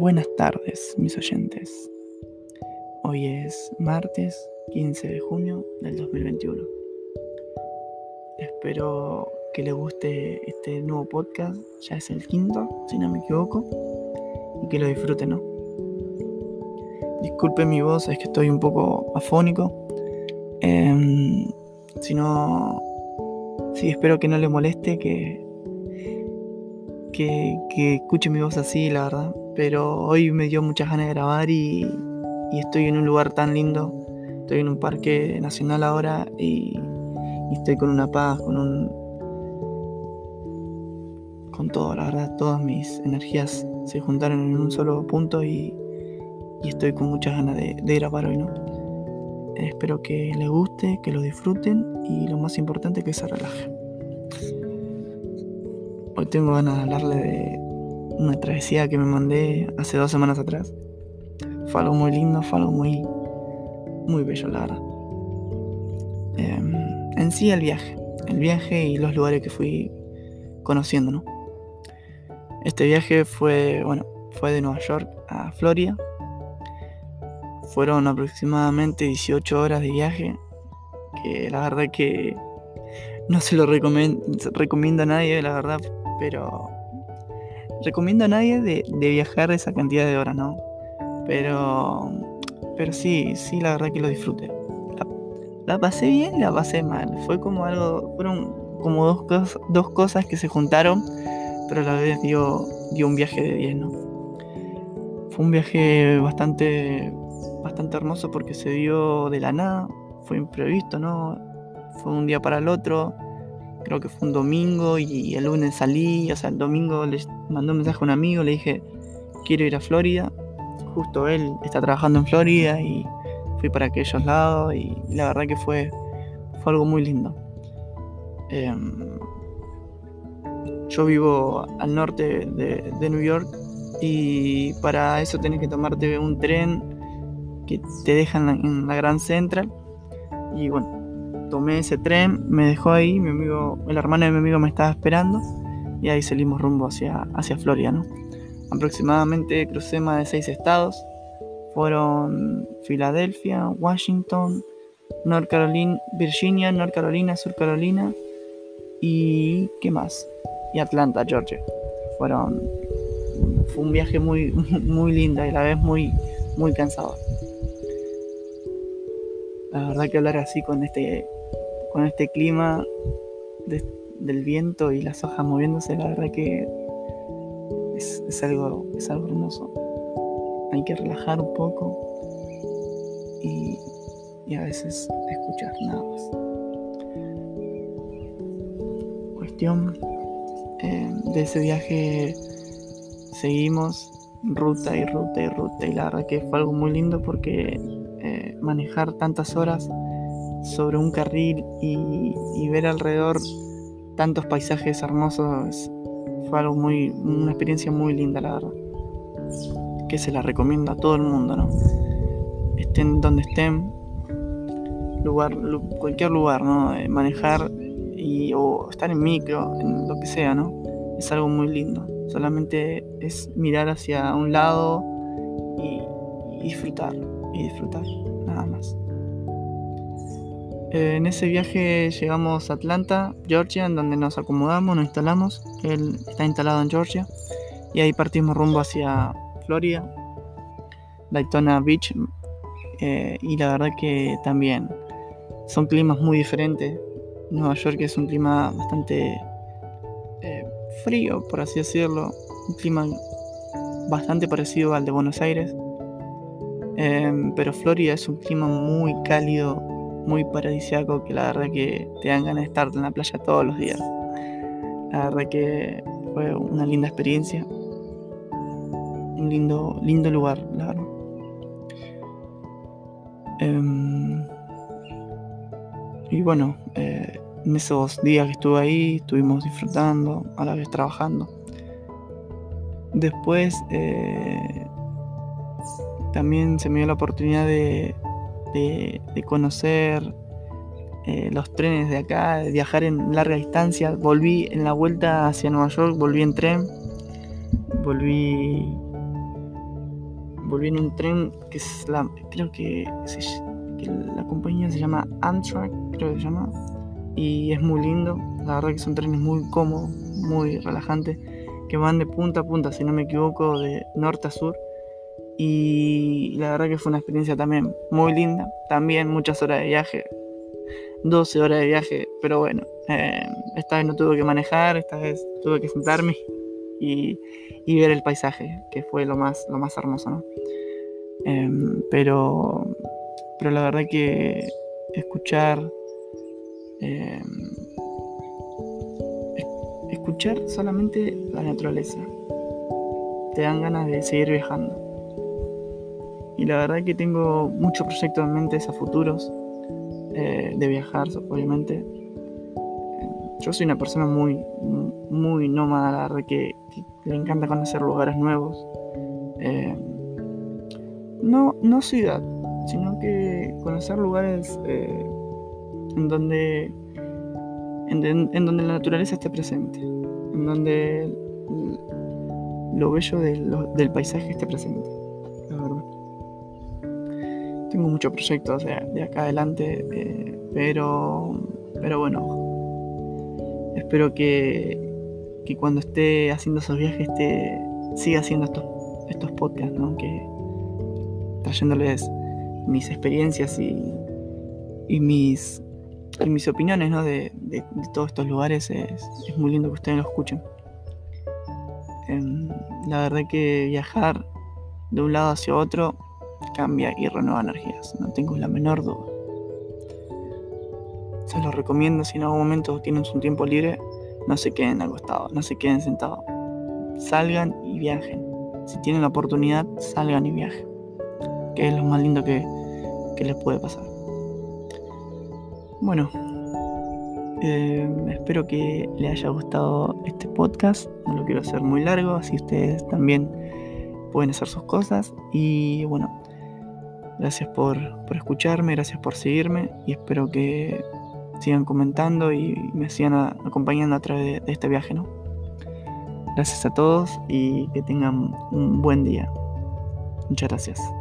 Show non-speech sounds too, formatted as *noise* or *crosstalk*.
Buenas tardes, mis oyentes. Hoy es martes 15 de junio del 2021. Espero que les guste este nuevo podcast, ya es el quinto, si no me equivoco, y que lo disfruten, ¿no? Disculpen mi voz, es que estoy un poco afónico. Em, si no, sí, espero que no les moleste, que, que, que escuchen mi voz así, la verdad pero hoy me dio muchas ganas de grabar y, estoy en un lugar tan lindo. Estoy en un parque nacional ahora y, estoy con una paz, con un. con todo, la verdad, todas mis energías se juntaron en un solo punto y, estoy con muchas ganas de, grabar hoy, ¿no? Espero que les guste, que lo disfruten y lo más importante que se relajen. Hoy tengo ganas de hablarle de, una travesía que me mandé hace dos semanas atrás. Fue algo muy lindo, fue algo muy, muy bello, la verdad. Em, en sí, el viaje. El viaje y los lugares que fui conociendo, ¿no? Este viaje fue, bueno, fue de Nueva York a Florida. Fueron aproximadamente 18 horas de viaje. Que la verdad que no se lo recomiendo a nadie, la verdad, pero recomiendo a nadie de, viajar esa cantidad de horas, ¿no? Pero, pero sí, sí, la verdad que lo disfruté. La, pasé bien la pasé mal. Fue como algo, fueron como dos, cosas, dos cosas que se juntaron, pero a la vez dio, dio un viaje de 10, ¿no? Fue un viaje bastante, bastante hermoso porque se dio de la nada, fue imprevisto, ¿no? Fue un día para el otro creo que fue un domingo y el lunes salí, o sea, el domingo le mandó un mensaje a un amigo, le dije, quiero ir a Florida, justo él está trabajando en Florida y fui para aquellos lados y, la verdad que fue, fue algo muy lindo. Em, yo vivo al norte de, de, New York y para eso tenés que tomarte un tren que te deja en la, en la Gran Central y bueno, tomé ese tren, me dejó ahí, mi amigo, el hermano de mi amigo me estaba esperando y ahí salimos rumbo hacia, hacia Florida, ¿no? Aproximadamente crucé más de seis estados, fueron Filadelfia, Washington, North Carolina, Virginia, North Carolina, Sur Carolina y ¿qué más? Y Atlanta, Georgia. Fueron fue un viaje muy *laughs* muy lindo y a la vez muy muy cansado. La verdad que hablar así con este con este clima del viento y las hojas moviéndose, la verdad que es, algo, es algo hermoso. Hay que relajar un poco y, a veces escuchar nada más. Cuestión eh, de ese viaje seguimos ruta y ruta y ruta y la verdad que fue algo muy lindo porque eh, manejar tantas horas sobre un carril y, ver alrededor tantos paisajes hermosos fue algo muy, una experiencia muy linda, la verdad. Que se la recomiendo a todo el mundo, ¿no? Estén donde estén, lugar, cualquier lugar, ¿no? Eh, manejar y, o estar en micro, en lo que sea, ¿no? Es algo muy lindo. Solamente es mirar hacia un lado y disfrutar, y disfrutar, nada más. En ese viaje llegamos a Atlanta, Georgia, en donde nos acomodamos, nos instalamos. Él está instalado en Georgia. Y ahí partimos rumbo hacia Florida, Daytona Beach. Eh, y la verdad que también son climas muy diferentes. Nueva York es un clima bastante eh, frío, por así decirlo. Un clima bastante parecido al de Buenos Aires. pero Florida es un clima muy cálido, muy paradisiaco que la verdad que te dan ganas de estar en la playa todos los días. La verdad que fue una linda experiencia. Un lindo, lindo lugar, la verdad. Em, y bueno, eh, en esos días que estuve ahí, estuvimos disfrutando, a la vez trabajando. Después eh, también se me dio la oportunidad de, de, conocer eh, los trenes de acá, de viajar en larga distancia. Volví en la vuelta hacia Nueva York, volví en tren, volví volví en un tren que es la, creo que, que la compañía se llama Amtrak, creo que se llama, y es muy lindo, la verdad que son trenes muy cómodos, muy relajantes, que van de punta a punta, si no me equivoco, de norte a sur, y la verdad que fue una experiencia también muy linda, también muchas horas de viaje, 12 horas de viaje, pero bueno, eh, esta vez no tuve que manejar, esta vez tuve que sentarme y, ver el paisaje, que fue lo más, lo más hermoso, ¿no? Em, pero, pero la verdad que escuchar, em, escuchar solamente la naturaleza, te dan ganas de seguir viajando. Y la verdad que tengo muchos proyectos en mente a futuros eh, de viajar, obviamente. Yo soy una persona muy, muy nómada, la verdad que, le encanta conocer lugares nuevos. Eh, no, no ciudad, sino que conocer lugares eh, en donde en, donde la naturaleza esté presente, en donde lo bello del paisaje esté presente. Tengo muchos proyectos de, acá adelante, eh, pero, pero bueno, espero que, que cuando esté haciendo esos viajes esté, siga haciendo estos, estos podcasts, ¿no? que trayéndoles mis experiencias y, y mis mis opiniones ¿no? de, todos estos lugares es, muy lindo que ustedes lo escuchen. Em, la verdad que viajar de un lado hacia otro cambia y renueva energías, no tengo la menor duda. Se los recomiendo si en algún momento tienen su tiempo libre, no se queden acostados, no se queden sentados. Salgan y viajen. Si tienen la oportunidad, salgan y viajen. Que es lo más lindo que, que les puede pasar. Bueno, eh, espero que les haya gustado este podcast. No lo quiero hacer muy largo, así ustedes también pueden hacer sus cosas. Y bueno, gracias por, escucharme, gracias por seguirme y espero que sigan comentando y me sigan acompañando a través de este viaje, ¿no? Gracias a todos y que tengan un buen día. Muchas gracias.